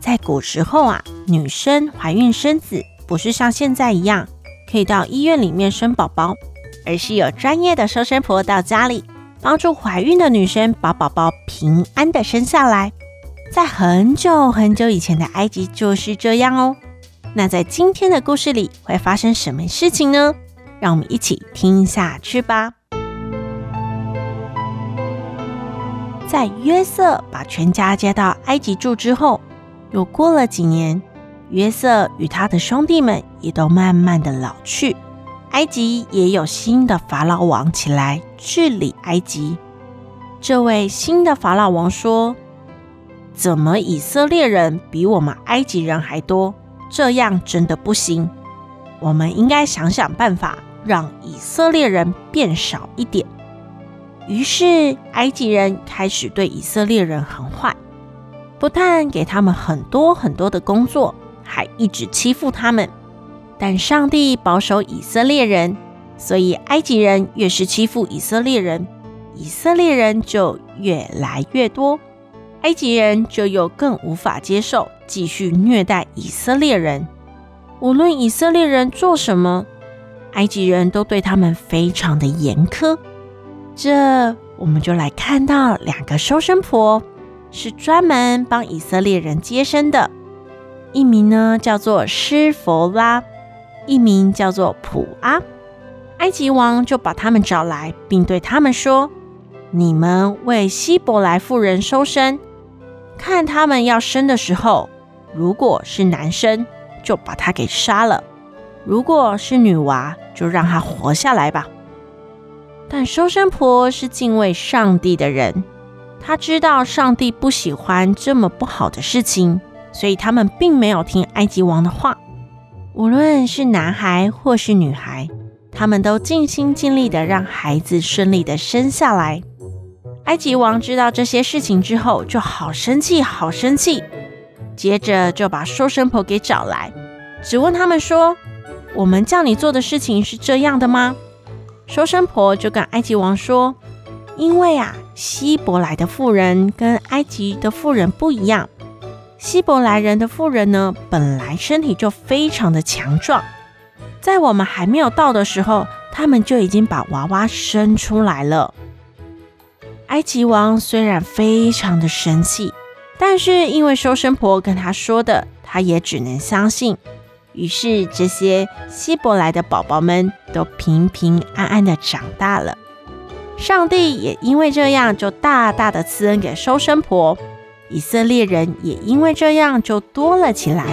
在古时候啊，女生怀孕生子不是像现在一样可以到医院里面生宝宝，而是有专业的收生婆到家里帮助怀孕的女生把宝宝平安的生下来。在很久很久以前的埃及就是这样哦。那在今天的故事里会发生什么事情呢？让我们一起听下去吧。在约瑟把全家接到埃及住之后。又过了几年，约瑟与他的兄弟们也都慢慢的老去，埃及也有新的法老王起来治理埃及。这位新的法老王说：“怎么以色列人比我们埃及人还多？这样真的不行。我们应该想想办法，让以色列人变少一点。”于是埃及人开始对以色列人很坏。不但给他们很多很多的工作，还一直欺负他们。但上帝保守以色列人，所以埃及人越是欺负以色列人，以色列人就越来越多，埃及人就又更无法接受，继续虐待以色列人。无论以色列人做什么，埃及人都对他们非常的严苛。这我们就来看到两个收生婆。是专门帮以色列人接生的，一名呢叫做施弗拉，一名叫做普阿。埃及王就把他们找来，并对他们说：“你们为希伯来妇人收生，看他们要生的时候，如果是男生，就把他给杀了；如果是女娃，就让他活下来吧。”但收生婆是敬畏上帝的人。他知道上帝不喜欢这么不好的事情，所以他们并没有听埃及王的话。无论是男孩或是女孩，他们都尽心尽力的让孩子顺利的生下来。埃及王知道这些事情之后，就好生气，好生气。接着就把收生婆给找来，只问他们说：“我们叫你做的事情是这样的吗？”收生婆就跟埃及王说。因为啊，希伯来的妇人跟埃及的妇人不一样。希伯来人的妇人呢，本来身体就非常的强壮，在我们还没有到的时候，他们就已经把娃娃生出来了。埃及王虽然非常的生气，但是因为收生婆跟他说的，他也只能相信。于是这些希伯来的宝宝们都平平安安的长大了。上帝也因为这样，就大大的赐恩给收生婆，以色列人也因为这样就多了起来。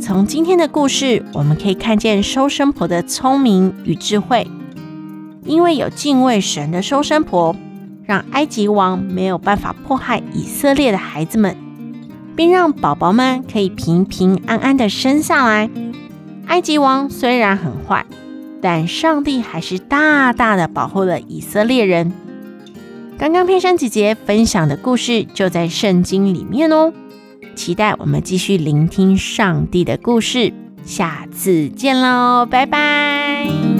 从今天的故事，我们可以看见收生婆的聪明与智慧，因为有敬畏神的收生婆。让埃及王没有办法迫害以色列的孩子们，并让宝宝们可以平平安安的生下来。埃及王虽然很坏，但上帝还是大大的保护了以色列人。刚刚佩珊姐姐分享的故事就在圣经里面哦，期待我们继续聆听上帝的故事。下次见喽，拜拜。